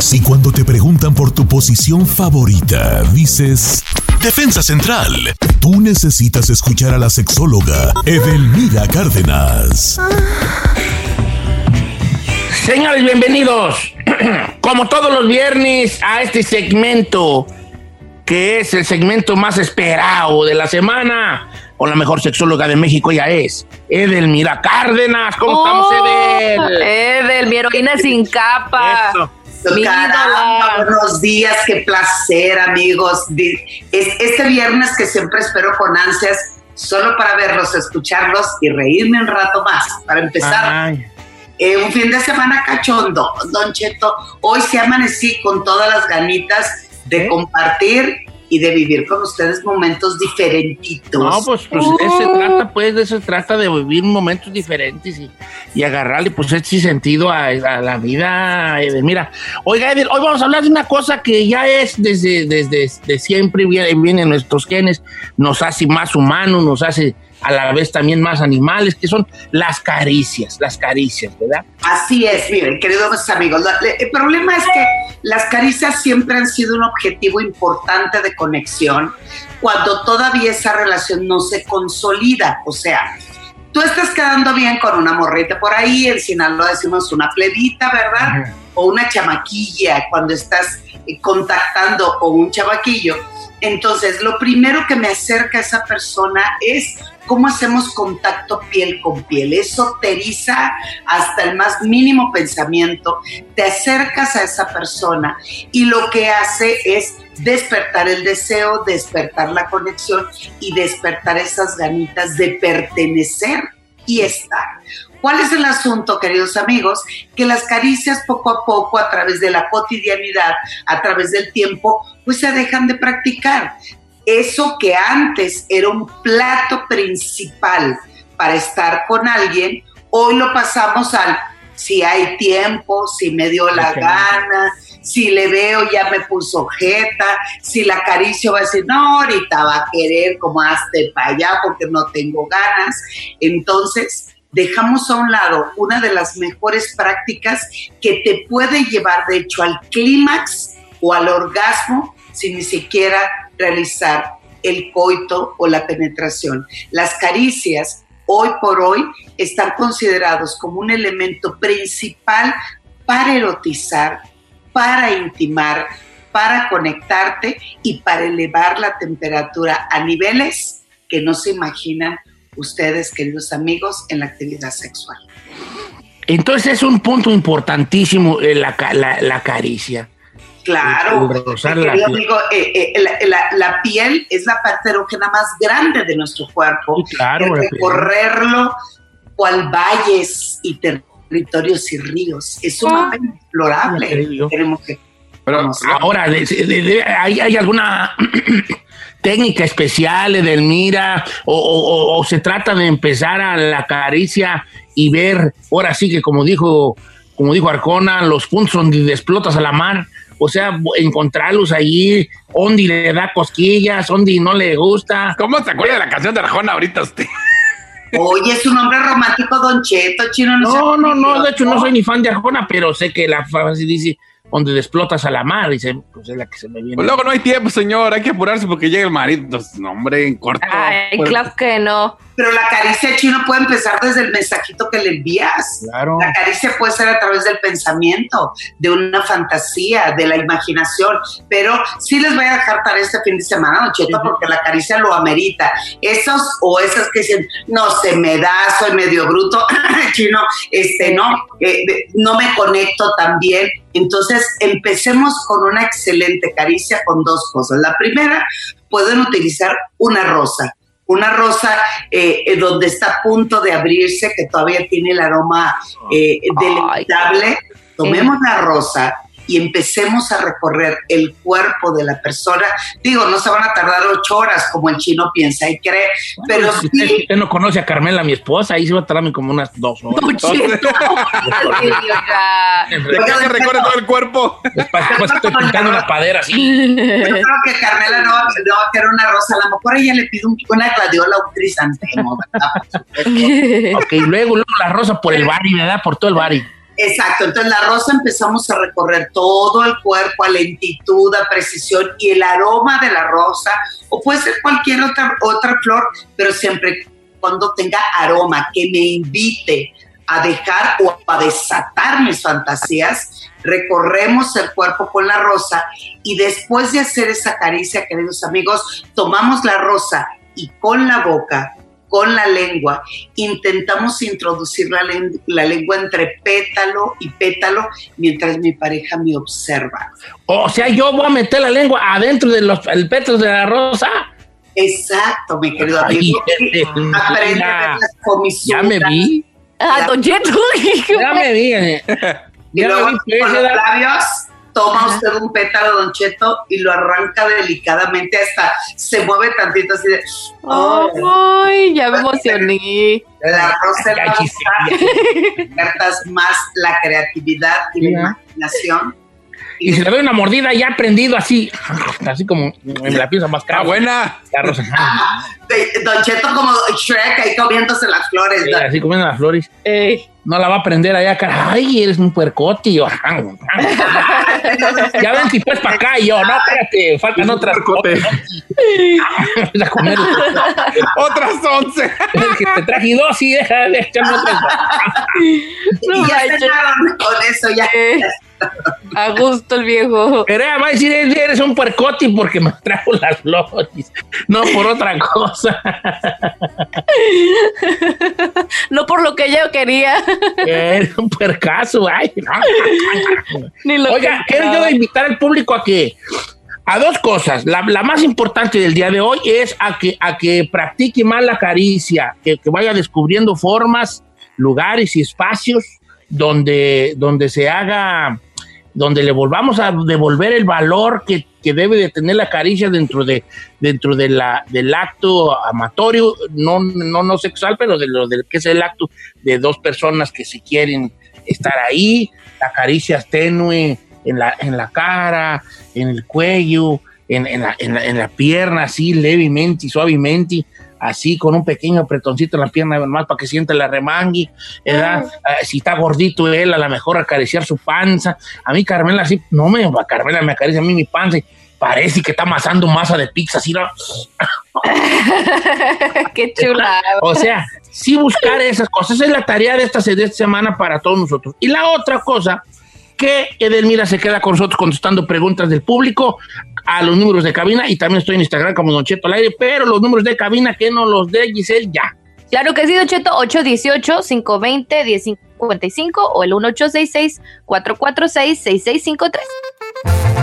Si cuando te preguntan por tu posición favorita, dices Defensa Central, tú necesitas escuchar a la sexóloga Edelmira Cárdenas. Señores, bienvenidos, como todos los viernes, a este segmento que es el segmento más esperado de la semana. Con la mejor sexóloga de México, ella es Edelmira Cárdenas. ¿Cómo estamos, Edel? Edel, mi heroína sin capa. Eso. Caramba, buenos días, qué placer, amigos. Este viernes que siempre espero con ansias, solo para verlos, escucharlos y reírme un rato más. Para empezar, eh, un fin de semana cachondo, Don Cheto. Hoy sí amanecí con todas las ganitas de ¿Eh? compartir y de vivir con ustedes momentos diferentitos. No, pues, pues de eso se trata, pues, de eso se trata de vivir momentos diferentes y, y agarrarle, pues, este sentido a, a la vida. Edel. Mira, oiga, Edel, hoy vamos a hablar de una cosa que ya es desde, desde de siempre, viene, viene en nuestros genes, nos hace más humanos, nos hace a la vez también más animales, que son las caricias, las caricias, ¿verdad? Así es, miren, queridos amigos, el problema es que las caricias siempre han sido un objetivo importante de conexión cuando todavía esa relación no se consolida, o sea, tú estás quedando bien con una morrita por ahí, en Sinaloa decimos una plebita, ¿verdad? O una chamaquilla cuando estás eh, contactando con un chavaquillo. Entonces, lo primero que me acerca a esa persona es cómo hacemos contacto piel con piel. Eso te eriza hasta el más mínimo pensamiento, te acercas a esa persona y lo que hace es despertar el deseo, despertar la conexión y despertar esas ganitas de pertenecer y estar. ¿Cuál es el asunto, queridos amigos? Que las caricias poco a poco, a través de la cotidianidad, a través del tiempo, pues se dejan de practicar. Eso que antes era un plato principal para estar con alguien, hoy lo pasamos al si hay tiempo, si me dio la gana, si le veo ya me puso jeta, si la acaricio va a decir, no, ahorita va a querer como hazte para allá porque no tengo ganas. Entonces, dejamos a un lado una de las mejores prácticas que te puede llevar, de hecho, al clímax o al orgasmo sin ni siquiera realizar el coito o la penetración. Las caricias, hoy por hoy, están considerados como un elemento principal para erotizar, para intimar, para conectarte y para elevar la temperatura a niveles que no se imaginan ustedes, queridos amigos, en la actividad sexual. Entonces es un punto importantísimo eh, la, la- la caricia. Claro, la piel. eh, eh, la, la- la piel es la parte erógena más grande de nuestro cuerpo. Sí, claro, recorrerlo cual valles y territorios y ríos es sumamente Ya te explorable. Tenemos que Pero ahora, de- de- de- ¿hay, hay alguna técnica especial, Edelmira? O, o- o- o se trata de empezar a la caricia y ver, ahora sí que como dijo, como dijo Arcona, los puntos donde explotas a la mar? O sea, encontrarlos allí, donde le da cosquillas, donde no le gusta. ¿Cómo se acuerda de la canción de Arjona ahorita usted? Oye, es un hombre romántico, Don Cheto, chino. No, sea no, no, de hecho no soy ni fan de Arjona, pero sé que la frase dice, donde explotas a la mar y se, pues es la que se me viene. Pues luego no hay tiempo, señor. Hay que apurarse porque llega el marido. No, hombre, en corto. Ay, Pues, claro que no. Pero la caricia chino puede empezar desde el mensajito que le envías. Claro. La caricia puede ser a través del pensamiento, de una fantasía, de la imaginación. Pero sí les voy a dejar para este fin de semana, Don Cheto, porque la caricia lo amerita. Esos o esas que dicen, no se me da, soy medio bruto, chino, este, no, eh, no me conecto tan bien. Entonces, empecemos con una excelente caricia con dos cosas. La primera, pueden utilizar una rosa. Una rosa eh, eh, donde está a punto de abrirse, que todavía tiene el aroma eh, deleitable. Tomemos la rosa y empecemos a recorrer el cuerpo de la persona. Digo, no se van a tardar ocho horas como el chino piensa y cree, pero Si usted, sí usted no conoce a Carmela, mi esposa, ahí se va a tardarme como unas dos horas. Que recorre todo el cuerpo. Después, después estoy pintando una padera así. Yo creo que Carmela no, va- no va a querer una rosa, a lo mejor ella le pide un- una gladiola un crisantemo, ¿verdad? Ok, luego, luego la rosa por el bari, ¿verdad? Por todo el bari. Exacto, entonces la rosa empezamos a recorrer todo el cuerpo a lentitud, a precisión y el aroma de la rosa, o puede ser cualquier otra, otra flor, pero siempre cuando tenga aroma, que me invite a dejar o a desatar mis fantasías, recorremos el cuerpo con la rosa y después de hacer esa caricia, queridos amigos, tomamos la rosa y con la boca, con la lengua, intentamos introducir la, len- la lengua entre pétalo y pétalo mientras mi pareja me observa. O sea, yo voy a meter la lengua adentro del pétalo de la rosa. Exacto, mi querido Ay, amigo. Aprende a ver las Ya comisuras. me vi. Ah, Don Cheto. Ya me vi. eh. Y Ya luego me vi. pues, con los labios toma Ajá. usted un pétalo, Don Cheto, y lo arranca delicadamente hasta se mueve tantito así de... oh, Ay, ya me emocioné. la rosa despiertas más la creatividad y la imaginación. Y si le doy una mordida ya prendido así, así como en la pieza más cara. buena. La rosa. De- Don Cheto como Shrek ahí comiéndose las flores. Sí, ¿no? así comiendo las flores. Ey. No la va a prender allá, cara. Ay, eres un puercote. Y yo, ya ven si pues para acá. Y yo, no, espérate, faltan otras. a comer. Otras once. Que te traje dos y deja de echarme otras. y No ya con eso, ya. A gusto el viejo. Pero ella va a decir, eres un puercote porque me trajo las flores. No por otra cosa. No por lo que yo quería. Eres un puercazo. Ay, no. Ni lo Oiga, que quiero yo invitar al público a que a dos cosas. La, la más importante del día de hoy es a que, a que practique más la caricia, que, que vaya descubriendo formas, lugares y espacios donde, donde se haga, donde le volvamos a devolver el valor que, que debe de tener la caricia dentro de dentro de la, del acto amatorio, no, no, no sexual, pero de lo del que es el acto de dos personas que se quieren estar ahí, la caricia tenue en la, en la cara, en el cuello, en, en en, la, en la pierna, así levemente y suavemente, así con un pequeño apretoncito en la pierna más para que sienta la remangui, ¿verdad? Ah, si está gordito él, a lo mejor acariciar su panza. A mí Carmela así, no me, Carmela me acaricia a mí mi panza y parece que está amasando masa de pizza, así, ¿no? Qué chula. O sea, sí buscar esas cosas. Esa es la tarea de esta, de esta semana para todos nosotros. Y la otra cosa, que Edelmira se queda con nosotros contestando preguntas del público a los números de cabina y también estoy en Instagram como Don Cheto al aire, pero los números de cabina que no los dé Giselle ya. Claro que sí, Don Cheto, 818-520-1055 o el 1866-446-6653.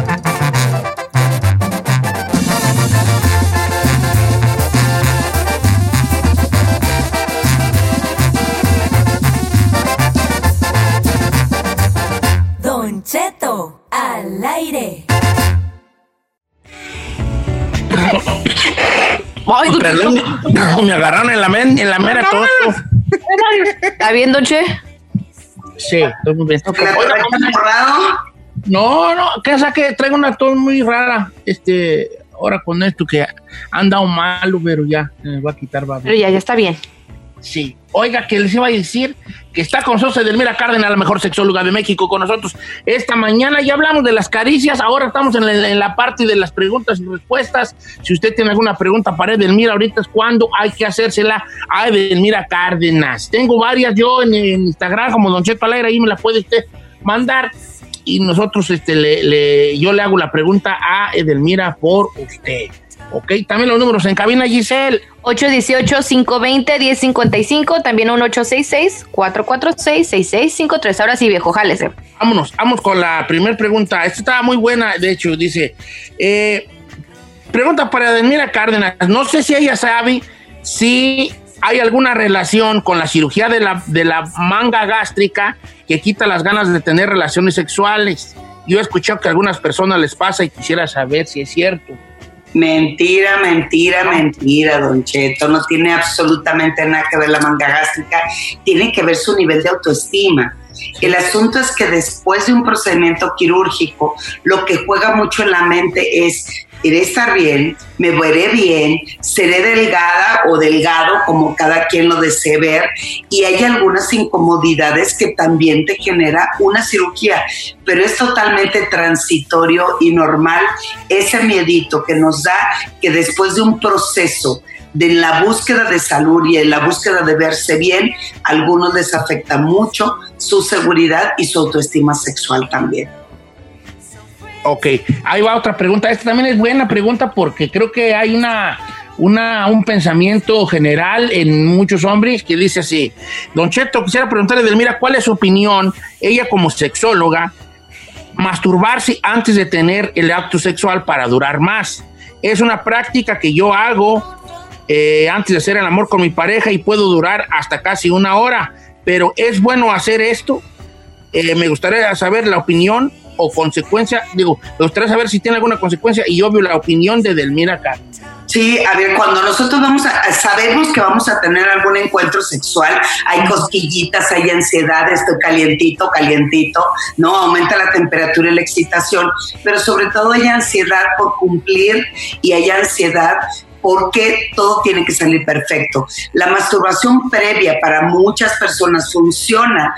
Cheto, al aire. Ay, Perdón, me agarraron en la, men- en la mera todo. ¿Está bien, Che? Sí, estoy muy bien. No, no, que esa que traigo una tos muy rara, este, ahora con esto que han dado malo, pero ya, me va a quitar, va. Pero ya, ya está bien. Sí. Oiga, que les iba a decir que está con nosotros Edelmira Cárdenas, la mejor sexóloga de México, con nosotros esta mañana. Ya hablamos de las caricias, ahora estamos en la, parte de las preguntas y respuestas. Si usted tiene alguna pregunta para Edelmira, ahorita es cuando hay que hacérsela a Edelmira Cárdenas. Tengo varias yo en, Instagram, como Don Cheto Alegre, ahí me la puede usted mandar. Y nosotros, este, le- yo le hago la pregunta a Edelmira por usted. Ok, también los números en cabina, Giselle. 818-520-1055, también un 866-446-6653. Ahora sí, viejo, jálese. Vámonos, vamos con la primera pregunta. Esta estaba muy buena, de hecho, dice, eh, pregunta para Edelmira Cárdenas, no sé si ella sabe si hay alguna relación con la cirugía de la, de la manga gástrica que quita las ganas de tener relaciones sexuales. Yo he escuchado que a algunas personas les pasa y quisiera saber si es cierto. Mentira, mentira, mentira, Don Cheto. No tiene absolutamente nada que ver la manga gástrica. Tiene que ver su nivel de autoestima. El asunto es que después de un procedimiento quirúrgico, lo que juega mucho en la mente es, iré estar bien, me veré bien, seré delgada o delgado, como cada quien lo desee ver, y hay algunas incomodidades que también te genera una cirugía, pero es totalmente transitorio y normal ese miedito que nos da que después de un proceso de la búsqueda de salud y en la búsqueda de verse bien, a algunos les afecta mucho su seguridad y su autoestima sexual también. Ok, ahí va otra pregunta. Esta también es buena pregunta porque creo que hay una, una, un pensamiento general en muchos hombres que dice así. Don Cheto, quisiera preguntarle, Delmira, ¿cuál es su opinión? Ella como sexóloga, masturbarse antes de tener el acto sexual para durar más. Es una práctica que yo hago eh, antes de hacer el amor con mi pareja y puedo durar hasta casi una hora. Pero ¿es bueno hacer esto? Eh, me gustaría saber la opinión o consecuencia, digo, me gustaría saber si tiene alguna consecuencia y obvio la opinión de Delmira Cárdenas. Sí, a ver, cuando nosotros vamos a, sabemos que vamos a tener algún encuentro sexual, hay cosquillitas, hay ansiedad, estoy calientito, calientito, ¿no? Aumenta la temperatura y la excitación, pero sobre todo hay ansiedad por cumplir y hay ansiedad porque todo tiene que salir perfecto. La masturbación previa para muchas personas funciona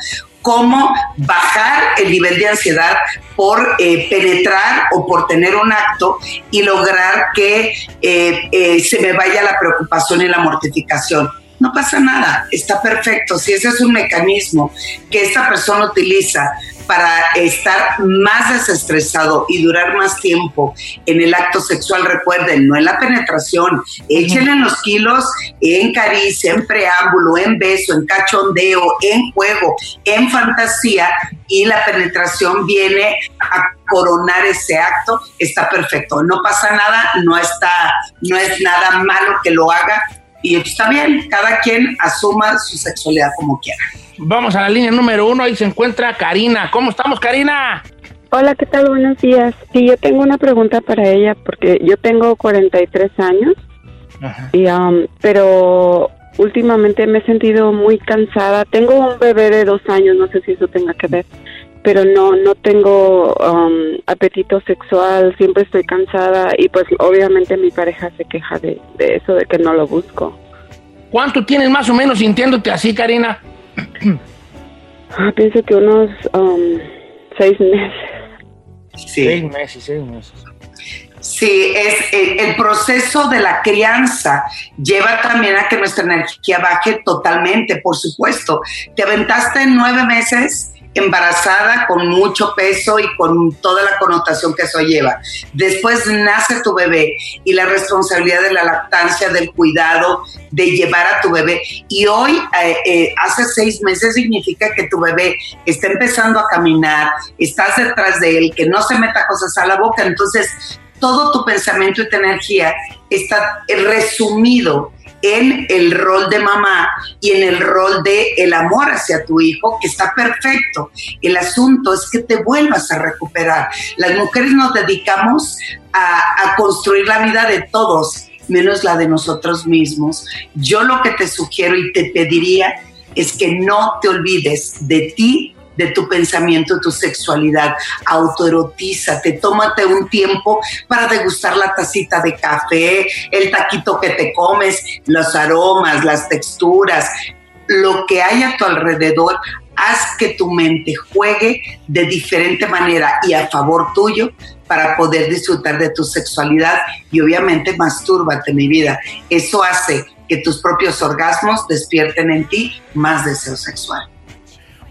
como bajar el nivel de ansiedad por eh, penetrar o por tener un acto y lograr que eh, eh, se me vaya la preocupación y la mortificación. No pasa nada, está perfecto. Si ese es un mecanismo que esta persona utiliza para estar más desestresado y durar más tiempo en el acto sexual, recuerden, no en la penetración, échenle los kilos en caricia, en preámbulo, en beso, en cachondeo, en juego, en fantasía y la penetración viene a coronar ese acto, está perfecto. No pasa nada, no está, no es nada malo que lo haga y está bien, cada quien asuma su sexualidad como quiera. Vamos a la línea número uno, ahí se encuentra Karina. ¿Cómo estamos, Karina? Hola, ¿qué tal? Buenos días. Sí, yo tengo una pregunta para ella porque yo tengo 43 años, y, um, pero últimamente me he sentido muy cansada. Tengo un bebé de dos años, no sé si eso tenga que ver, pero no no tengo um, apetito sexual, siempre estoy cansada y pues obviamente mi pareja se queja de, de eso, de que no lo busco. ¿Cuánto tienes más o menos sintiéndote así, Karina? Ah, pienso que unos um, seis meses. Sí. Seis meses, seis meses. Sí, es el, el proceso de la crianza lleva también a que nuestra energía baje totalmente, por supuesto. Te aventaste en nueve meses embarazada con mucho peso y con toda la connotación que eso lleva. Después nace tu bebé y la responsabilidad de la lactancia, del cuidado, de llevar a tu bebé. Y hoy, eh, eh, hace seis meses, significa que tu bebé está empezando a caminar, estás detrás de él, que no se meta cosas a la boca. Entonces, todo tu pensamiento y tu energía está resumido en el rol de mamá y en el rol de el amor hacia tu hijo, que está perfecto. El asunto es que te vuelvas a recuperar. Las mujeres nos dedicamos a, a construir la vida de todos, menos la de nosotros mismos. Yo lo que te sugiero y te pediría es que no te olvides de ti de tu pensamiento, tu sexualidad. Autoerotízate, tómate un tiempo para degustar la tacita de café, el taquito que te comes, los aromas, las texturas, lo que hay a tu alrededor. Haz que tu mente juegue de diferente manera y a favor tuyo para poder disfrutar de tu sexualidad y obviamente mastúrbate mi vida. Eso hace que tus propios orgasmos despierten en ti más deseo sexual.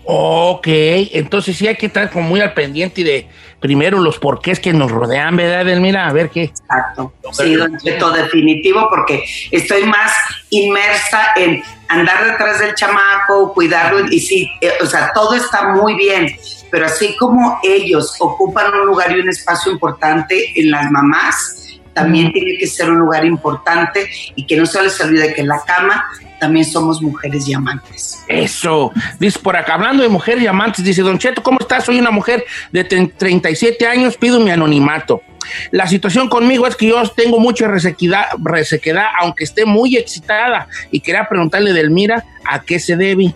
Ok, entonces sí hay que estar como muy al pendiente de primero los porqués que nos rodean, ¿verdad, Mira, A ver qué. Exacto. Sí, don Cheto, definitivo, porque estoy más inmersa en andar detrás del chamaco, cuidarlo, y sí, eh, o sea, todo está muy bien, pero así como ellos ocupan un lugar y un espacio importante en las mamás, también tiene que ser un lugar importante y que no se les olvide que en la cama también somos mujeres y amantes. Eso, dice por acá, hablando de mujeres y amantes, dice Don Cheto, ¿cómo estás? Soy una mujer de 37 años, pido mi anonimato. La situación conmigo es que yo tengo mucha resequedad, resequedad aunque esté muy excitada, y quería preguntarle, Delmira, ¿a qué se debe?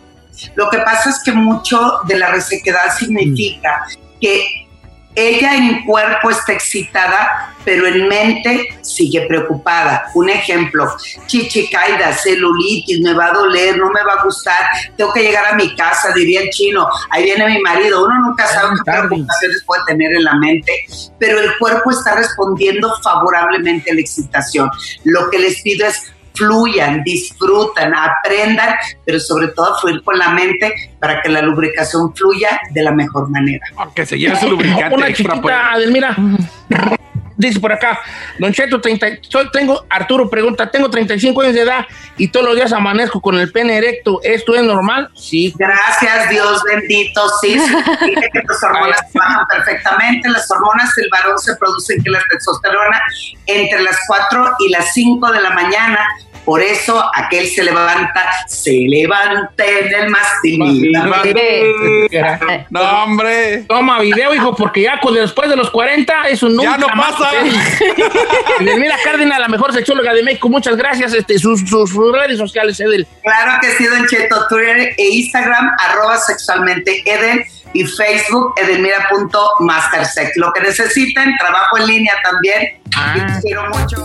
Lo que pasa es que mucho de la resequedad significa que ella en cuerpo está excitada, pero en mente sigue preocupada. Un ejemplo, chichicaida, celulitis, me va a doler, no me va a gustar, tengo que llegar a mi casa, diría el chino, ahí viene mi marido. Uno nunca sabe qué preocupaciones puede tener en la mente, pero el cuerpo está respondiendo favorablemente a la excitación. Lo que les pido es fluyan, disfrutan, aprendan, pero sobre todo fluir con la mente para que la lubricación fluya de la mejor manera. Que se lleve su lubricante Una extra. Chiquita, Adelmira. Dice por acá, Don Cheto, 30, tengo, Arturo pregunta, tengo 35 años de edad y todos los días amanezco con el pene erecto. ¿Esto es normal? Sí. Gracias, Dios bendito. Sí, sí que tus hormonas bajan perfectamente. Las hormonas del varón se producen que la testosterona entre las 4 y las 5 de la mañana por eso aquel se levanta, se levanta en el mástil. No, hombre. Toma video, hijo, porque ya después de los 40 eso nunca Ya no pasa. Mira Cárdenas, la mejor sexóloga de México, muchas gracias. Este, sus, redes sociales, Edel. Claro que sí, Don Cheto, Twitter e Instagram, arroba sexualmente Eden y Facebook edelmira.mastersex. Lo que necesiten, trabajo en línea también. Ah. quiero mucho.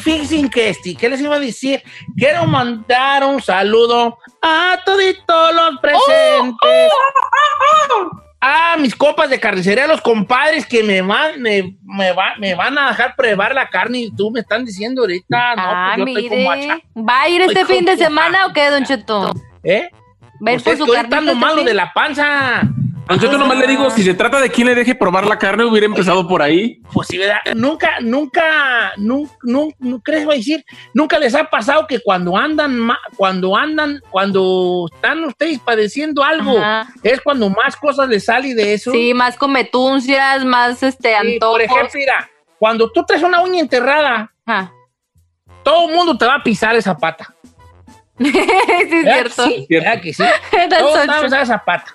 Fíjense que este, ¿qué les iba a decir? Quiero mandar un saludo a toditos los presentes. A mis copas de carnicería, los compadres que me van, me, me va- me van a dejar probar la carne y tú me están diciendo ahorita, no, Ah, pues yo estoy como hacha. mire. ¿Va a ir este Estoy fin de semana o qué, Don Cheto? ¿Eh? ¿Va a ir por su carnita ando malo este de la panza. Cheto nomás le digo, si se trata de quién le deje probar la carne, hubiera empezado por ahí. Pues sí, ¿verdad? Nunca, nunca, nunca, nunca, ¿crees? Voy a decir, nunca les ha pasado que cuando andan, cuando andan, cuando están ustedes padeciendo algo, Ajá. es cuando más cosas les sale de eso. Sí, más cometuncias, más este Sí, antojos. por ejemplo, mira, cuando tú traes una uña enterrada, Ajá. todo el mundo te va a pisar esa pata. sí, es ¿Verdad que cierto. Sí, ¿verdad que sí? Todos so te van a true. pisar esa pata.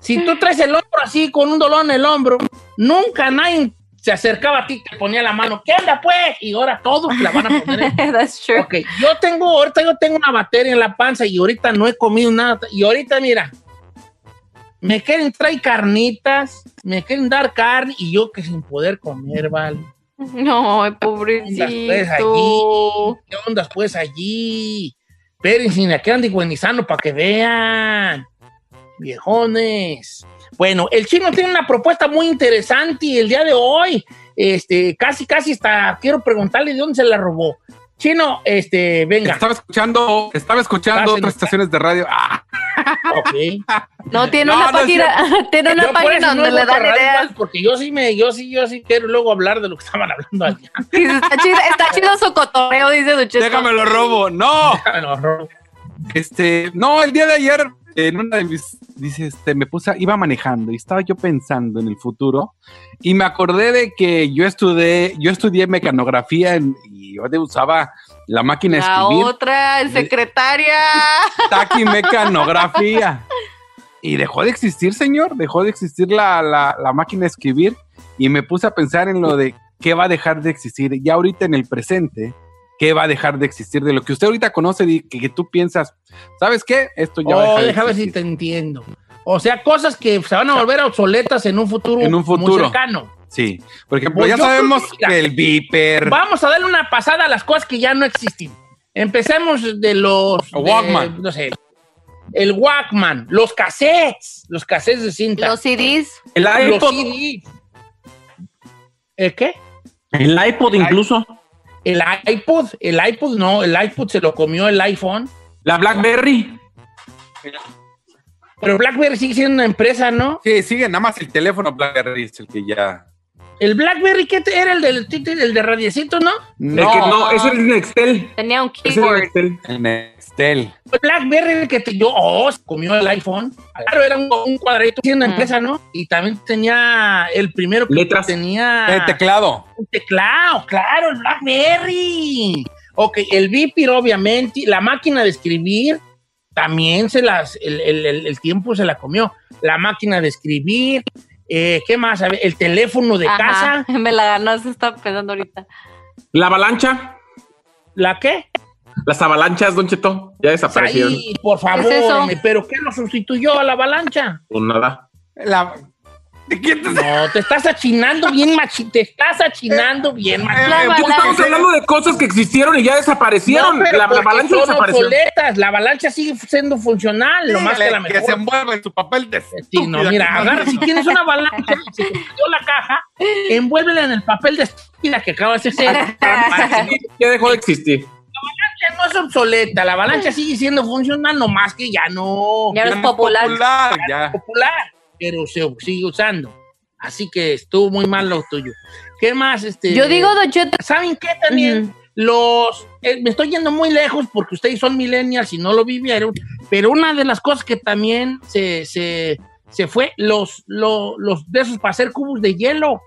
Si tú traes el hombro así, con un dolor en el hombro, nunca nadie se acercaba a ti, te ponía la mano, ¿qué onda pues? Y ahora todos te la van a poner. That's true. Ok, yo tengo, ahorita yo tengo una batería en la panza y ahorita no he comido nada. Y ahorita, mira, me quieren traer carnitas, me quieren dar carne y yo que sin poder comer, ¿vale? No, ¿Qué ondas, pues, pobrecito. allí? ¿Qué ondas pues allí? Espérense, aquí ando para que vean. Viejones. Bueno, el chino tiene una propuesta muy interesante el día de hoy. Este, casi, casi está. Quiero preguntarle de dónde se la robó. Chino, este, venga. Estaba escuchando, estaba escuchando otras estaciones de radio. Ah, Ok. No, tiene No, una no página, tiene una Yo página no donde le dan ideas. Porque yo sí me, yo sí, yo sí quiero luego hablar de lo que estaban hablando allá. Está chido, está chido su cotorreo, dice Don Cheto. déjame lo robo. No. Déjamelo, Ro. Este, no, el día de ayer, en una de mis, dice, este, me puse, iba manejando y estaba yo pensando en el futuro y me acordé de que yo estudié, yo estudié mecanografía en- y yo usaba la máquina de La escribir, otra, el secretaria. taquimecanografía. Y dejó de existir, señor, dejó de existir la, la, la máquina de escribir y me puse a pensar en lo de qué va a dejar de existir ya ahorita en el presente. ¿Qué va a dejar de existir de lo que usted ahorita conoce y que, que tú piensas, ¿sabes qué? Esto ya va a Oh, dejar de déjame ver si existir. te entiendo. O sea, cosas que se van a volver obsoletas en un futuro, En un muy futuro. cercano. Sí, por ejemplo, Pues ya sabemos que, mira, que el Viper, Vamos a darle una pasada a las cosas que ya no existen. Empecemos de los... de, Walkman. no sé, el Walkman, los cassettes, los cassettes de cinta. Los CDs. El los iPod, CDs. ¿El qué? el iPod incluso. El iPod, el iPod no, el iPod se lo comió el iPhone. La BlackBerry. Pero BlackBerry sigue siendo una empresa, ¿no? sí, sigue nada más el teléfono BlackBerry es el que ya... El BlackBerry, ¿qué te- era el del el de radiecito, no? El que no, ese es el Nextel. Tenía un Ese es el keyboard. Nextel. El Nextel. El BlackBerry el que te yo, oh, se comió el iPhone. Claro, era un, un cuadradito siendo Mm. empresa, ¿no? Y también tenía el primero que Letras. tenía El teclado. un teclado, claro, el BlackBerry. Ok, el Vipir, obviamente, la máquina de escribir también se las, el, el- el- el tiempo se la comió. La máquina de escribir, eh, ¿qué más? A ver, el teléfono de Ajá, casa, Me la ganó, se está pensando ahorita. La avalancha. ¿la qué? Las avalanchas, Don Cheto, ya desaparecieron. Ahí, por favor, ¿pero qué lo sustituyó a la avalancha? Pues nada. La... ¿De quién te- No, te estás achinando bien, machi, te estás achinando bien, machi. La Pues estamos hablando de cosas que existieron y ya desaparecieron. No, la, la avalancha son desapareció. obsoletas. La avalancha sigue siendo funcional, lo más que la que mejor. se envuelve en su papel de Sí, no, mira, que agarra, si tienes una avalancha y se te cayó la caja, envuélvela en el papel de estúpida que acabas de hacer. Que Ya dejó de existir. no- no es obsoleta, la avalancha sigue siendo funcional, nomás que ya no Ya no es popular. popular, es ya. popular, pero se sigue usando. Así que estuvo muy mal lo tuyo. ¿Qué más? Este, Yo digo, Don Cheto, ¿Saben qué también? Los. eh, me estoy yendo muy lejos porque ustedes son millennials y no lo vivieron. Pero una de las cosas que también se, se, se fue, los, los, los de esos para hacer cubos de hielo.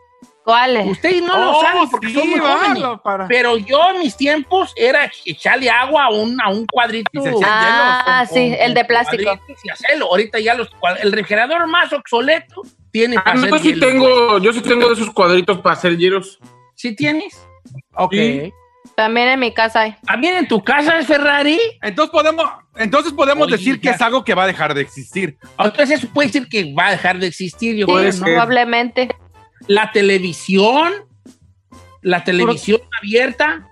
¿Cuáles? Ustedes no lo Oh, saben porque sí, son muy jóvenes. para- Pero yo en mis tiempos era echarle agua a un, a un cuadrito. Y se hacían Ah, con- sí, con- el de plástico. cuadritos Y hacerlo. Ahorita ya los, el refrigerador más obsoleto tiene Ah, para no, hacer sí hielo. tengo, yo sí tengo de esos cuadritos para hacer hielos. ¿Sí tienes? Ok. Sí. También en mi casa hay. ¿También en tu casa es Ferrari? Entonces podemos, entonces podemos Oye, decir que es algo que va a dejar de existir. Entonces eso puede decir que va a dejar de existir. Yo Sí, creo, ser. ¿no? probablemente. La televisión, la televisión abierta.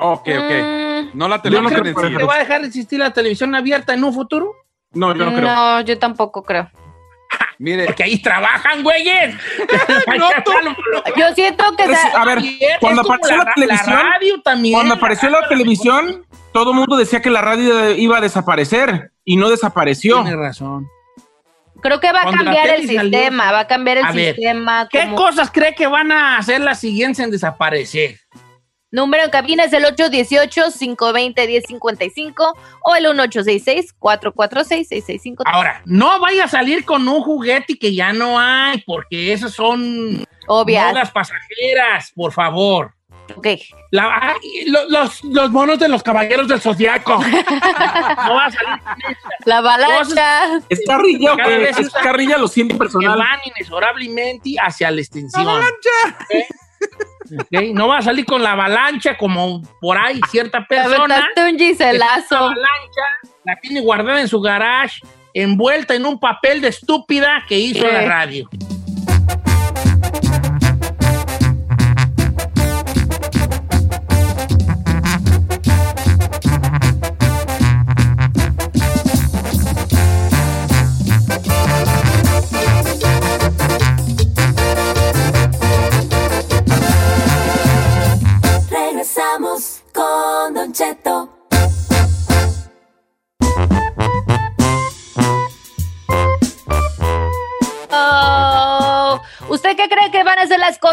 Ok, ok. Mm, No la ¿No televisión creo en que va a dejar de existir la televisión abierta en un futuro? No, yo no creo. no, yo tampoco creo. Mire, Porque ahí trabajan, güeyes. Yo siento que Es- se- a ver, cuando apareció la, televisión, radio también. cuando apareció la radio televisión, todo el mundo decía que la radio iba a desaparecer y no desapareció. Tiene razón. Creo que va a cambiar el sistema, va a cambiar el A ver, sistema. ¿Qué como- cosas cree que van a hacer las siguientes en desaparecer? Número en cabina es el 818-520-1055 o el 1866-446-6653. Ahora, no vaya a salir con un juguete que ya no hay, porque esas son Obvias. modas pasajeras, por favor. Ok. La- ay, lo- los, los monos de los caballeros del zodiaco. no va a salir. La avalancha. Es carrilla, Cada vez es carrilla, lo siento que personal. van inexorablemente hacia la extinción. Ok, No va a salir con la avalancha como por ahí cierta persona. Un giselazo. una avalancha, la tiene guardada en su garage, envuelta en un papel de estúpida que hizo la radio.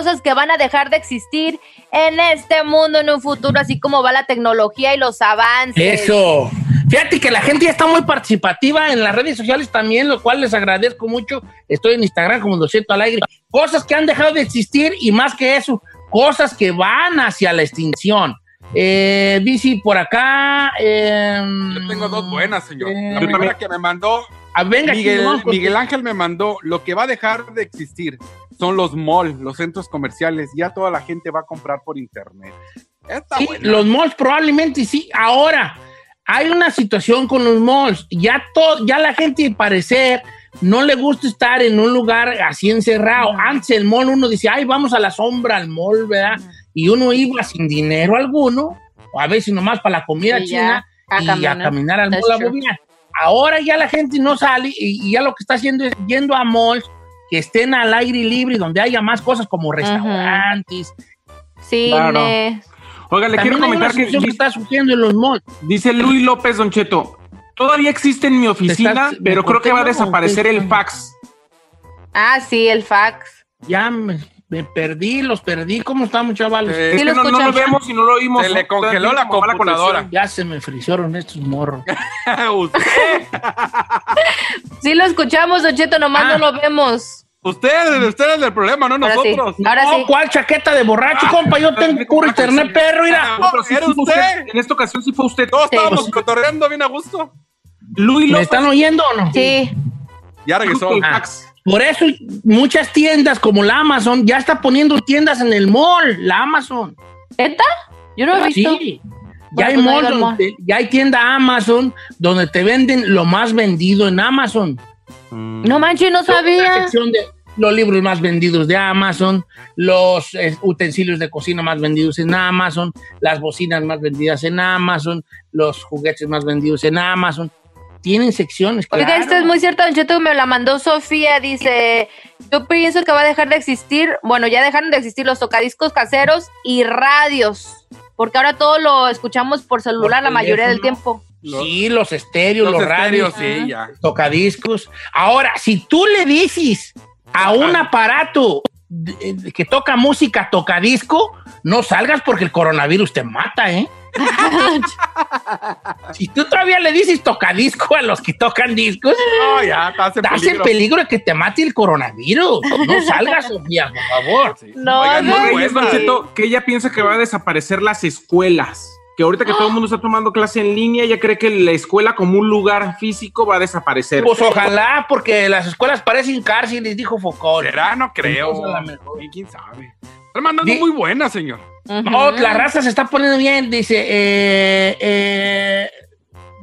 Cosas que van a dejar de existir en este mundo en un futuro, así como va la tecnología y los avances? Eso. Fíjate que la gente ya está muy participativa en las redes sociales también, lo cual les agradezco mucho. Estoy en Instagram como lo siento al aire. Cosas que han dejado de existir y más que eso, cosas que van hacia la extinción. Eh, Bici, por acá. eh, yo tengo dos buenas, señor. eh, La primera que me mandó ah, venga, aquí, Miguel, vamos con- Miguel Ángel me mandó, lo que va a dejar de existir son los malls, los centros comerciales. Ya toda la gente va a comprar por internet. Está Sí, buena. los malls probablemente sí. Ahora, hay una situación con los malls. Ya, todo, ya la gente, al parecer, no le gusta estar en un lugar así encerrado. Antes el mall uno dice, ay, vamos a la sombra al mall, ¿verdad? Y uno iba sin dinero alguno, o a veces nomás para la comida Y ya, china, a y caminar. a caminar al That's mall a. Ahora ya la gente no sale y, y ya lo que está haciendo es yendo a malls que estén al aire libre, donde haya más cosas como restaurantes. Cine. Oiga, le quiero También comentar que, que está surgiendo en los malls. dice Luis López Don Cheto. Todavía existe en mi oficina, estás- pero creo que va a desaparecer el fax. Ah, sí, el fax. Ya me, me perdí, los perdí. ¿Cómo estamos, chavales? Eh, Es Sí que lo no, no lo vemos y no lo oímos. Se le congeló la computadora. Ya se me frisaron estos morros. usted, Sí lo escuchamos, Don Cheto, nomás Ah. no lo vemos. usted, usted es el problema, no Ahora sí. nosotros. Ahora No, sí. ¿cuál chaqueta de borracho, compa? Yo tengo puro internet, perro, mira. No, pero sí ¿Era fue usted? En esta ocasión sí fue usted. Todos Sí. estábamos cotorreando bien a gusto. Luis ¿Me López. están oyendo o no? Sí. Ya regresó. Ah, fax. Por eso muchas tiendas como la Amazon ya está poniendo tiendas en el mall, la Amazon. ¿Neta? Yo no lo he visto. Sí. Ya hay, no mall donde- ya hay tienda Amazon donde te venden lo más vendido en Amazon. No manches, no La sabía. sección de los libros más vendidos de Amazon, los eh, utensilios de cocina más vendidos en Amazon, las bocinas más vendidas en Amazon, los juguetes más vendidos en Amazon. Tienen secciones. Oiga, claro. esto es muy cierto, Don Cheto, me la mandó Sofía, dice, yo pienso que va a dejar de existir, bueno, ya dejaron de existir los tocadiscos caseros y radios, porque ahora todo lo escuchamos por celular la mayoría del tiempo. Sí, los estéreos, los, Los radios, sí, ya. tocadiscos. Ahora, si tú le dices a un aparato que toca música tocadisco, no salgas porque el coronavirus te mata, ¿eh? Si tú todavía le dices tocadisco a los que tocan discos, No, ya, estás en estás en peligro. peligro de que te mate el coronavirus. No salgas, Sofía, por favor. No, Oigan, no. Don Cheto, que ella piensa que va a desaparecer las escuelas. Que ahorita que todo el mundo está tomando clase en línea, ella cree que la escuela como un lugar físico va a desaparecer. Pues ojalá, porque las escuelas parecen cárceles, dijo Foucault. ¿Será? No creo. Entonces, a lo mejor. ¿Y ¿Quién sabe? Están mandando muy buena, señor. No, la raza se está poniendo bien, dice. eh, eh,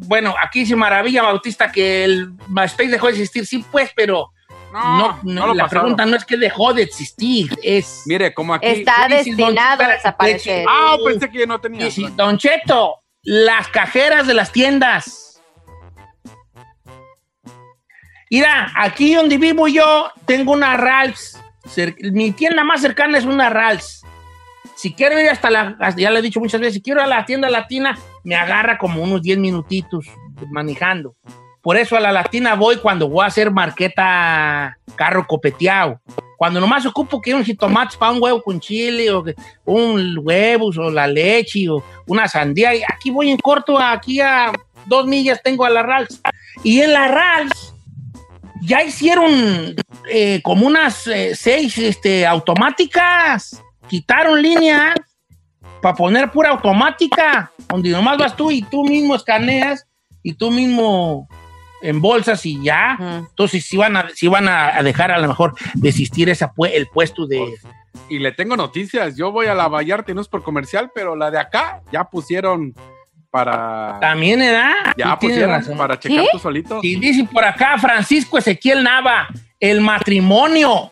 bueno, aquí dice Maravilla Bautista que el MySpace dejó de existir, sí, pues, pero No, no, no, no lo la pasaron. pregunta no es que dejó de existir, es. Mire, como aquí. Está destinado a desaparecer. Ah, pensé que no tenía. Dice, Don Cheto, las cajeras de las tiendas. Mira, aquí donde vivo yo, tengo una Ralphs. Mi tienda más cercana es una Ralphs. Si quiero ir hasta la, ya le he dicho muchas veces, si quiero ir a la tienda latina, me agarra como unos 10 minutitos manejando. Por eso a la latina voy cuando voy a hacer marqueta carro copeteado. Cuando nomás ocupo que un jitomates para un huevo con chile, o un huevos, o la leche, o una sandía. Aquí voy en corto, aquí a dos millas tengo a la Rals. Y en la Rals ya hicieron eh, como unas eh, seis este, automáticas. Quitaron líneas para poner pura automática, donde nomás vas tú y tú mismo escaneas y tú mismo en bolsas y ya. Entonces, si van a, si van a dejar a lo mejor desistir esa pue- el puesto de. Y le tengo noticias. Yo voy a la Vallarta y no es por comercial, pero la de acá ya pusieron para. También, ¿verdad? Ya pusieron razón. para checar ¿Qué? tú solito. Y dice por acá Francisco Ezequiel Nava, el matrimonio.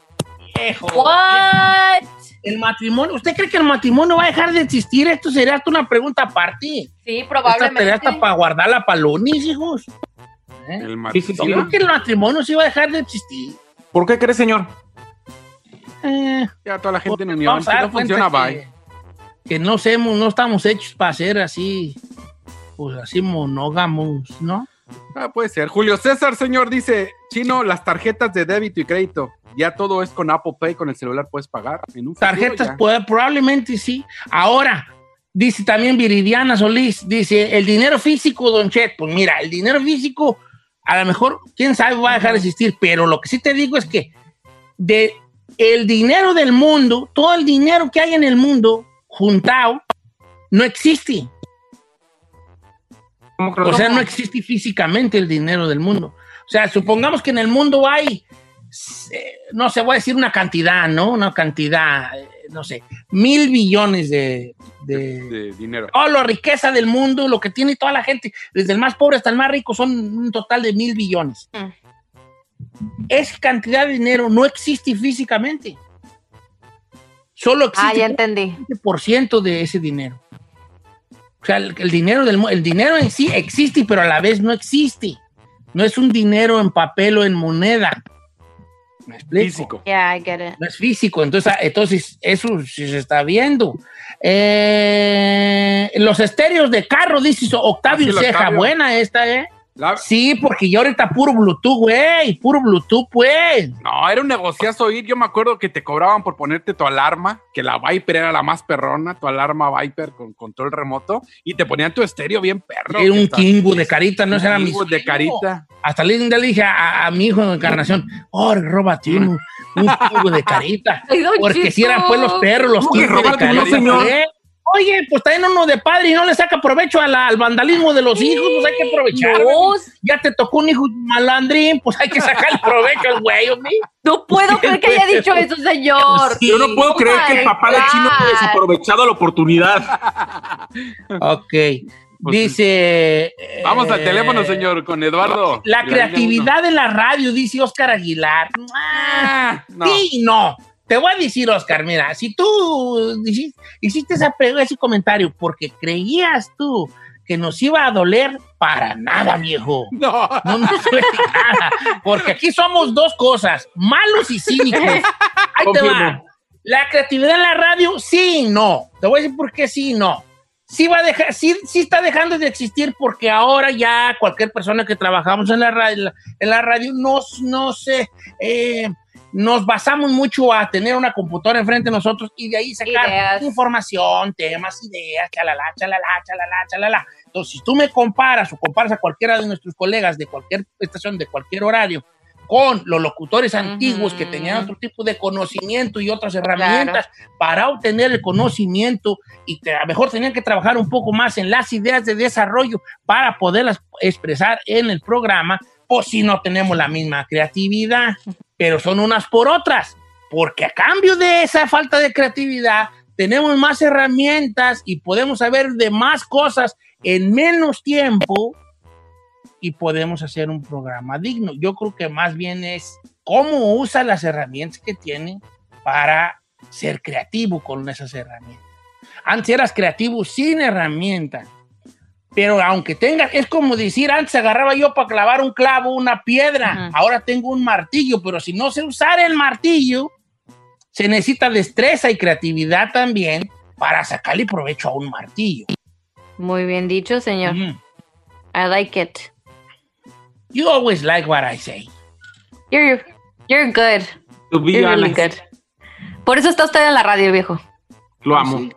Viejo, What? El matrimonio. ¿Usted cree que el matrimonio va a dejar de existir? Esto sería hasta una pregunta aparte. Sí, Esta sería probablemente. hasta para guardarla para lunes, hijos. ¿Eh? El Sí, sí, Yo sí. creo que el matrimonio sí va a dejar de existir. ¿Por qué cree, señor? Eh, Ya toda la gente en Pues, unión. vamos a no funciona, que, bye. que no, semos, no estamos hechos para ser así, pues así monógamos, ¿no? Ah, puede ser. Julio César, señor, dice: Chino, las tarjetas de débito y crédito. Ya todo es con Apple Pay, con el celular puedes pagar. En un Tarjetas, puede- probablemente sí. Ahora, dice también Viridiana Solís, dice, el dinero físico, Don Chet, pues mira, el dinero físico, a lo mejor, quién sabe, va a dejar de existir, pero lo que sí te digo es que de el dinero del mundo, todo el dinero que hay en el mundo juntado, no existe. O sea, no existe físicamente el dinero del mundo. O sea, supongamos que en el mundo hay, eh, no sé, voy a decir una cantidad, ¿no? Una cantidad, eh, no sé, mil billones de... de De dinero. toda la riqueza del mundo, lo que tiene toda la gente, desde el más pobre hasta el más rico, son un total de mil billones. Mm. Esa cantidad de dinero no existe físicamente. Solo Ah, ya existe entendí. un 20% de ese dinero. O sea, el, el dinero del el dinero en sí existe, pero a la vez no existe. No es un dinero en papel o en moneda. ¿Me explico? Físico. Yeah, I get it. No es físico. Entonces, ah, entonces eso sí se está viendo. Eh, los estéreos de carro, dice Octavio Ceja. Buena esta, ¿eh? La- Sí, porque ya ahorita puro Bluetooth, güey. Puro Bluetooth, pues. No, era un negociazo ir. Yo me acuerdo que te cobraban por ponerte tu alarma, que la Viper era la más perrona, tu alarma Viper con control remoto, y te ponían tu estéreo bien perro. Era un kingu de carita, no era mi kingu de carita. Hasta le, le dije a, a mi hijo de encarnación, oh, róbate un, un kingu de carita. Ay, Porque si eran pues los perros, los ¿Cómo que kingos de carita. señor? ¿eh? Oye, pues también uno de padre y no le saca provecho a la- al vandalismo de los hijos, pues hay que aprovechar. Ya te tocó un hijo malandrín, pues hay que sacar el provecho al güey, hombre. no puedo creer que haya dicho eso, señor. Yo no puedo creer que el papá de Chino haya desaprovechado la oportunidad. Ok. Pues, Dice. Vamos al eh, teléfono, señor, con Eduardo. La creatividad de la radio, dice Oscar Aguilar. Ah. No. Sí y no. Te voy a decir, Oscar, mira, si tú hiciste, esa ese comentario porque creías tú que nos iba a doler, para nada, viejo. No. No nos duele nada. Porque aquí somos dos cosas, malos y cínicos. Ahí te va. La creatividad en la radio, sí y no. Te voy a decir por qué sí y no. Sí, va a dejar, sí, sí está dejando de existir porque ahora ya cualquier persona que trabajamos en la radio, en la radio no, no sé, eh, nos basamos mucho a tener una computadora enfrente de nosotros y de ahí sacar Ideas. información, temas, ideas, chalala, chalala, chalala, chalala. Entonces, si tú me comparas o comparas a cualquiera de nuestros colegas de cualquier estación, de cualquier horario, con los locutores antiguos que tenían otro tipo de conocimiento y otras herramientas para obtener el conocimiento y que a lo mejor tenían que trabajar un poco más en las ideas de desarrollo para poderlas expresar en el programa, o si no tenemos la misma creatividad, pero son unas por otras, porque a cambio de esa falta de creatividad tenemos más herramientas y podemos saber de más cosas en menos tiempo y podemos hacer un programa digno. Yo creo que más bien es cómo usa las herramientas que tiene para ser creativo con esas herramientas. Antes eras creativo sin herramientas, pero aunque tengas, es como decir, antes agarraba yo para clavar un clavo, una piedra, ahora tengo un martillo, pero si no sé usar el martillo, se necesita destreza y creatividad también para sacarle provecho a un martillo. Muy bien dicho, señor. I like it. You always like what I say. You're, you're good. To be You're really good. Por eso está usted en la radio, viejo. Lo amo.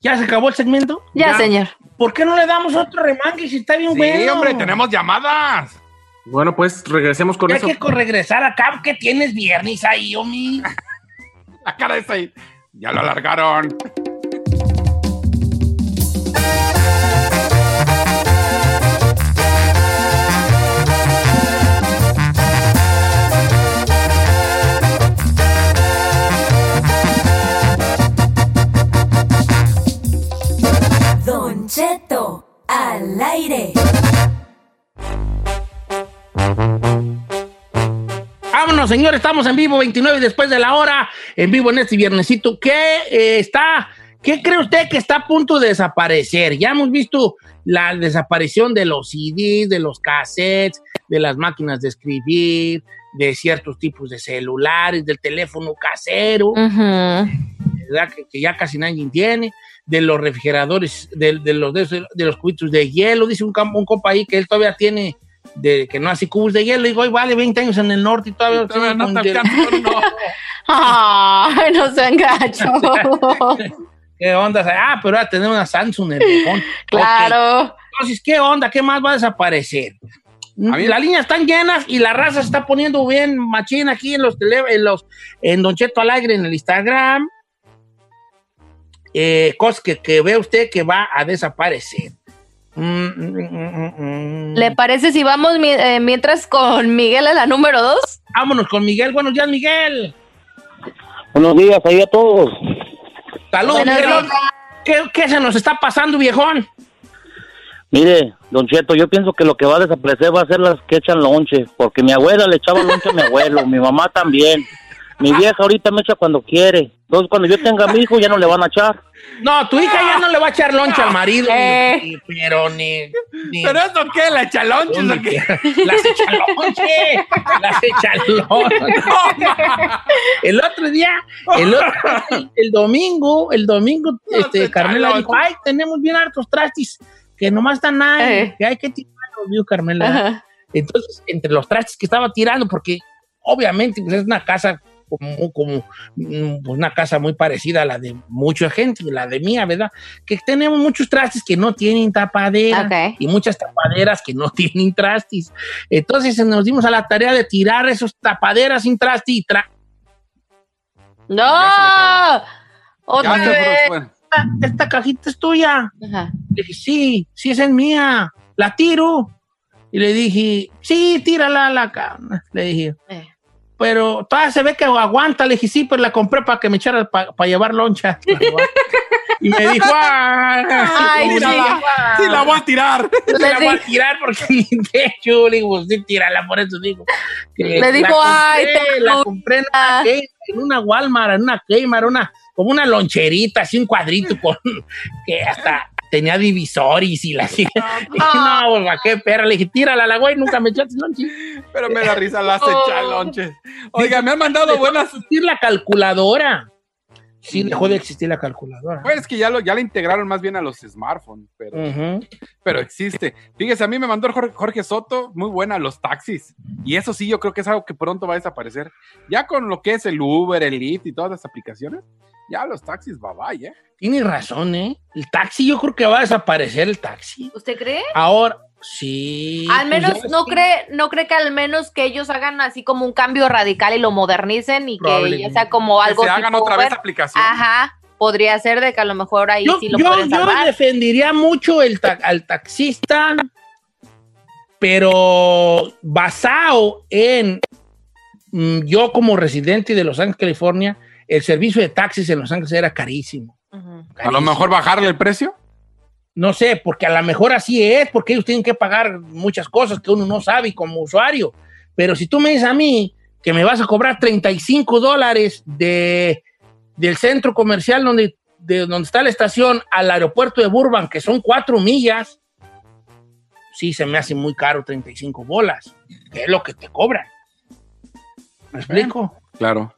¿Ya se acabó el segmento? Ya, señor. ¿Por qué no le damos otro remangue si está bien Sí, bueno? hombre, tenemos llamadas. Bueno, pues regresemos con Hay eso. que co- regresar acá que tienes viernes ahí, Omi. La cara esa ahí. Ya lo alargaron. Cheto al aire. Vámonos, señores, estamos en vivo, 29 después de la hora, en vivo en este viernesito. ¿Qué eh, está, qué cree usted que está a punto de desaparecer? Ya hemos visto la desaparición de los CDs, de los cassettes, de las máquinas de escribir, de ciertos tipos de celulares, del teléfono casero, ¿verdad? Que, que ya casi nadie tiene, de los refrigeradores, de, de los, de, de los cubitos de hielo. Dice un, un compa ahí que él todavía tiene de que no hace cubos de hielo. Digo, "Ay, vale 20 años en el norte y todavía, sigue no con te hielo". Ay, no. ¿Qué onda? Ah, pero va a tener una Samsung en el. Claro. Ok. Entonces, ¿qué onda? ¿Qué más va a desaparecer? Las líneas están llenas y la raza se está poniendo bien machina aquí en los tele, en los en Don Cheto Alegre en el Instagram. Eh, cosas que, que ve usted que va a desaparecer. Mm, mm, mm. ¿Le parece si vamos eh, mientras con Miguel a la número dos? Vámonos con Miguel. Buenos días, Miguel. Buenos días ahí a todos. Saludos, Buenos Miguel. días. ¿Qué, qué se nos está pasando, viejón? Mire, Don Cheto, yo pienso que lo que va a desaparecer va a ser las que echan lonche, porque mi abuela le echaba lonche a mi abuelo, mi mamá también. Mi vieja ahorita me echa cuando quiere. Entonces, cuando yo tenga a mi hijo, ya no le van a echar. No, tu hija ya no le va a echar lonche al marido, Eh. ni- pero ni, ni- ¿Pero eso qué? ¿La echalonches o qué? Las echalonche, las echalonche. El otro día, el, otro- el- el domingo, el domingo, este, Carmela dijo, ay, tenemos bien hartos trastis que nomás están ahí, Eh. que hay que tirarlos, vio Carmela. Ajá. Entonces, entre los trastes que estaba tirando, porque obviamente pues, es una casa como, como mm, pues, una casa muy parecida a la de mucha gente, la de mía, ¿verdad? Que tenemos muchos trastes que no tienen tapadera Ok. y muchas tapaderas que no tienen trastes. Entonces nos dimos a la tarea de tirar esos tapaderas sin traste y tra ¡No! Otra vez. fue. esta, esta cajita es tuya. Ajá. Le dije, sí, sí, esa es mía. La tiro. Y le dije, sí, tírala la ca-". Le dije, Eh. Pero todavía se ve que aguanta. Le dije, sí, pero la compré para que me echara para llevar loncha. y me dijo, ah, Ay, sí, Tírala. Sí, la voy a tirar. se la voy a tirar porque ni de hecho, le digo, sí, tírala, por eso digo. que Le la dijo, compré, "Ay, te la gusta". compré en una, en una Walmart, en una Kmart, una, como una loncherita, así un cuadrito con que hasta tenía divisores y la y no, pues, ¿para qué perra? Le dije, tírala la güey, nunca me echaste lonche. Pero me da risa las Oh. echalonches. Oiga, me han mandado buenas. la calculadora. Sí, dejó de existir la calculadora. Pues es que ya lo ya la integraron más bien a los smartphones, pero, pero existe. Fíjese, a mí me mandó el Jorge, Jorge Soto, muy buena, los taxis. Y eso sí, yo creo que es algo que pronto va a desaparecer. Ya con lo que es el Uber, el Lyft y todas las aplicaciones, ya los taxis, bye bye, ¿eh? Tienes razón, ¿eh? El taxi, yo creo que va a desaparecer el taxi. ¿Usted cree? Ahora, sí. Al pues menos no cree, no cree que al menos que ellos hagan así como un cambio radical y lo modernicen y que ya sea como Que algo se hagan otra vez aplicación. Ajá, podría ser de que a lo mejor ahí Yo, sí lo yo- pueden yo salvar. defendería mucho el ta- al taxista, pero basado en mm, yo como residente de Los Ángeles, California, el servicio de taxis en Los Ángeles era carísimo. A lo mejor bajarle el precio. No sé, porque a lo mejor así es, porque ellos tienen que pagar muchas cosas que uno no sabe como usuario. Pero si tú me dices a mí que me vas a cobrar 35 dólares de, del centro comercial donde, de donde está la estación al aeropuerto de Burbank, que son cuatro millas, sí se me hace muy caro 35 bolas, que es lo que te cobran. ¿Me explico? Claro.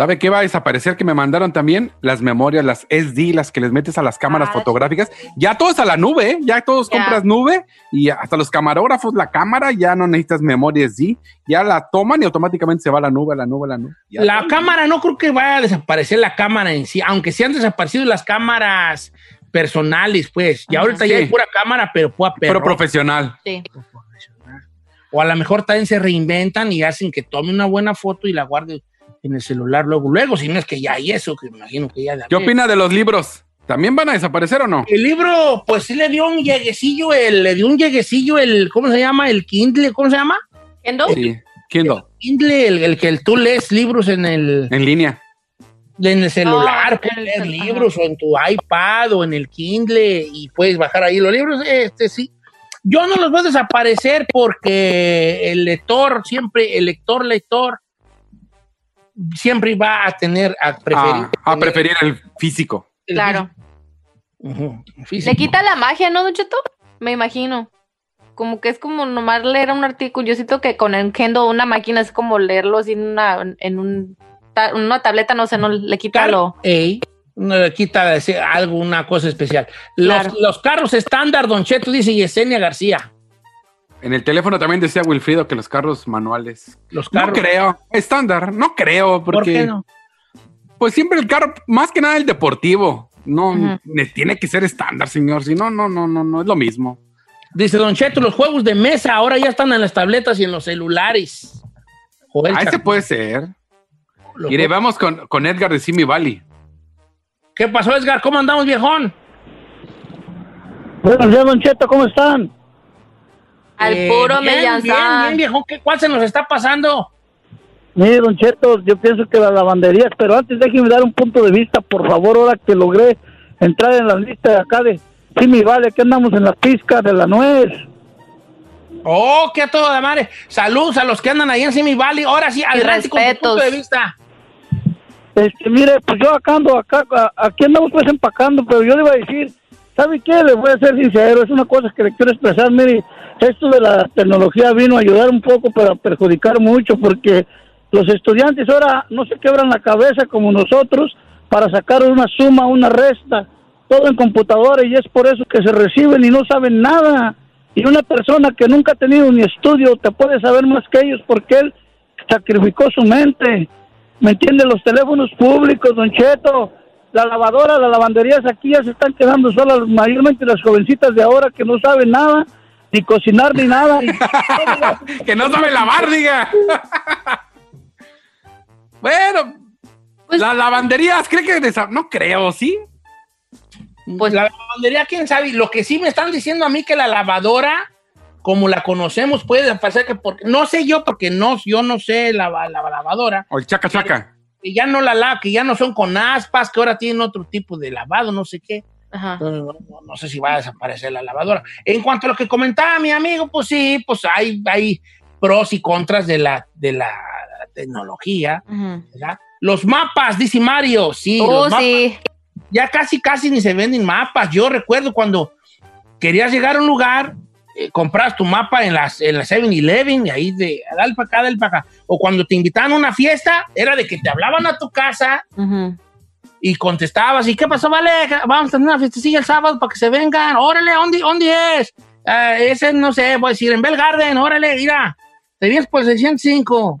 ¿Sabe qué va a desaparecer? Que me mandaron también las memorias, las SD, las que les metes a las cámaras Ah, fotográficas. Ya todo es a la nube, ¿eh? ya todos compras nube y hasta los camarógrafos, la cámara, ya no necesitas memoria SD, ya la toman y automáticamente se va a la nube, a la nube, a la nube. Ya La todo. cámara no creo que vaya a desaparecer la cámara en sí, aunque sí han desaparecido las cámaras personales, pues. Y ahorita ya hay pura cámara, pero pura Pero perro. profesional. Sí. O a lo mejor también se reinventan y hacen que tome una buena foto y la guarde en el celular luego, luego, si no es que ya hay eso, que me imagino que ya de ¿Qué opina de los libros? ¿También van a desaparecer o no? El libro, pues sí le dio un lleguecillo, el, le dio un lleguecillo, el, ¿cómo se llama? El Kindle, ¿cómo se llama? ¿Kendo? Sí. Kindle, Kindle, el, el que tú lees libros en el, en línea. en el celular, Ah, puedes el leer libros o en tu iPad o en el Kindle y puedes bajar ahí los libros. Este sí. Yo no los voy a desaparecer porque el lector siempre, el lector, lector, siempre va a tener, a preferir. Ah, a preferir el físico. el Claro. Le quita la magia, ¿no, Don Cheto? Me imagino. Como que es como nomás leer un artículo. Yo siento que con el Kendo una máquina es como leerlo así en una, en un, ta- una tableta, no sé, no le quita lo... Ey, no le quita decir algo, una cosa especial. Los, Claro. los carros estándar, Don Cheto, dice Yesenia García. En el teléfono también decía Wilfrido que los carros manuales. Los No creo. Estándar, no creo. Porque, ¿Por qué no? Pues siempre el carro, más que nada el deportivo. No, tiene que ser estándar, señor. Si no, no, no, no, no es lo mismo. Dice Don Cheto, los juegos de mesa ahora ya están en las tabletas y en los celulares. Joder, Ah, ese puede ser. los Mire, juegos- vamos con, con Edgar de Simi Valley. ¿Qué pasó, Edgar? ¿Cómo andamos, viejón? Buenos días, Don Cheto, ¿cómo están? Al Eh, puro bien, Mellanzán. Bien, bien, viejón. ¿Qué, ¿Cuál se nos está pasando? Mire, Don Cheto, yo pienso que las lavanderías, pero antes déjeme dar un punto de vista, por favor, ahora que logré entrar en la lista de acá de sí, mi vale, que andamos en la pizca de la nuez. Oh, qué a todo de madre. Saludos a los que andan ahí en Simi Valley. Ahora sí, adelante con tu punto de vista. Este, mire, pues yo acá ando, acá, aquí andamos pues empacando, pero yo le iba a decir, ¿sabe qué? Le voy a ser sincero, es una cosa que le quiero expresar, mire, esto de la tecnología vino a ayudar un poco, pero a perjudicar mucho, porque los estudiantes ahora no se quebran la cabeza como nosotros para sacar una suma, una resta, todo en computadora, y es por eso que se reciben y no saben nada. Y una persona que nunca ha tenido ni estudio te puede saber más que ellos porque él sacrificó su mente. ¿Me entiende? Los teléfonos públicos, Don Cheto, la lavadora, las lavanderías aquí ya se están quedando solas, mayormente las jovencitas de ahora que no saben nada, ni cocinar ni nada. que no sabe lavar, diga. bueno, Pues- las lavanderías, ¿cree que no creo, sí? Pues la lavandería, quién sabe. Lo que sí me están diciendo a mí que la lavadora, como la conocemos, puede pasar que porque no sé yo, porque no, yo no sé la, la lavadora, O el chaca chaca. que ya no la lava, que ya no son con aspas, que ahora tienen otro tipo de lavado, no sé qué. Ajá. Entonces, no, sé si va a desaparecer la lavadora. En cuanto a lo que comentaba mi amigo, pues sí, pues hay, hay pros y contras de la, de la tecnología. Los mapas, dice Mario, sí. Oh, los mapas. sí. ya casi, casi ni se venden mapas. Yo recuerdo cuando querías llegar a un lugar, eh, compras tu mapa en las en la 7-Eleven y ahí de dale para acá, dale para acá. O cuando te invitaban a una fiesta, era de que te hablaban a tu casa. Y contestabas, ¿y qué pasó, vale? Vamos a tener una fiestecilla el sábado para que se vengan. Órale, ¿dónde, dónde es? Ah, ese, no sé, voy a decir, en Bell Garden, órale, mira. Te vienes por el 605.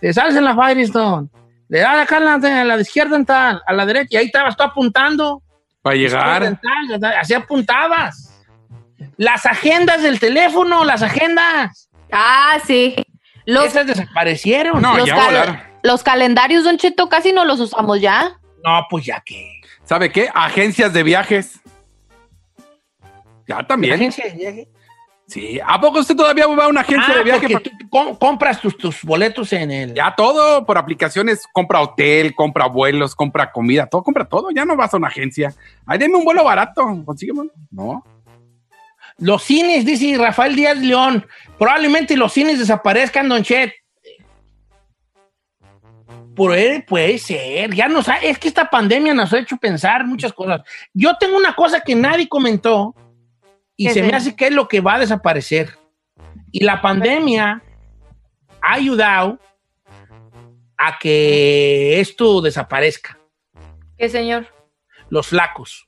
Te sales en la Firestone. Le das acá a la, a la izquierda en tal, a la derecha, y ahí estabas tú apuntando. Para llegar. Tal, así apuntabas. Las agendas del teléfono, las agendas. Ah, sí. Los, Esas desaparecieron. No, los, ya cal- volaron. los calendarios, Don Cheto, casi no los usamos ya. No, pues ya que. ¿Sabe qué? Agencias de viajes. Ya también. ¿Agencia de viaje? Sí. ¿A poco usted todavía va a una agencia Ah, de viaje? porque tú com- compras tus, tus boletos en el. Ya todo por aplicaciones, compra hotel, compra vuelos, compra comida, todo, compra todo. Ya no vas a una agencia. Ay, deme un vuelo barato, consígueme. uno. No. Los cines, dice Rafael Díaz León. Probablemente los cines desaparezcan, Don Chet. Puede, puede ser. Ya nos ha- es que esta pandemia nos ha hecho pensar muchas cosas. Yo tengo una cosa que nadie comentó y ¿Qué se es me hace que es lo que va a desaparecer. Y la pandemia ha ayudado a que esto desaparezca. ¿Qué, señor? Los flacos.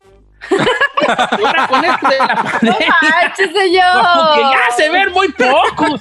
Ahora con esto de la No pandemia. manches, señor. Como que ya se ven muy pocos.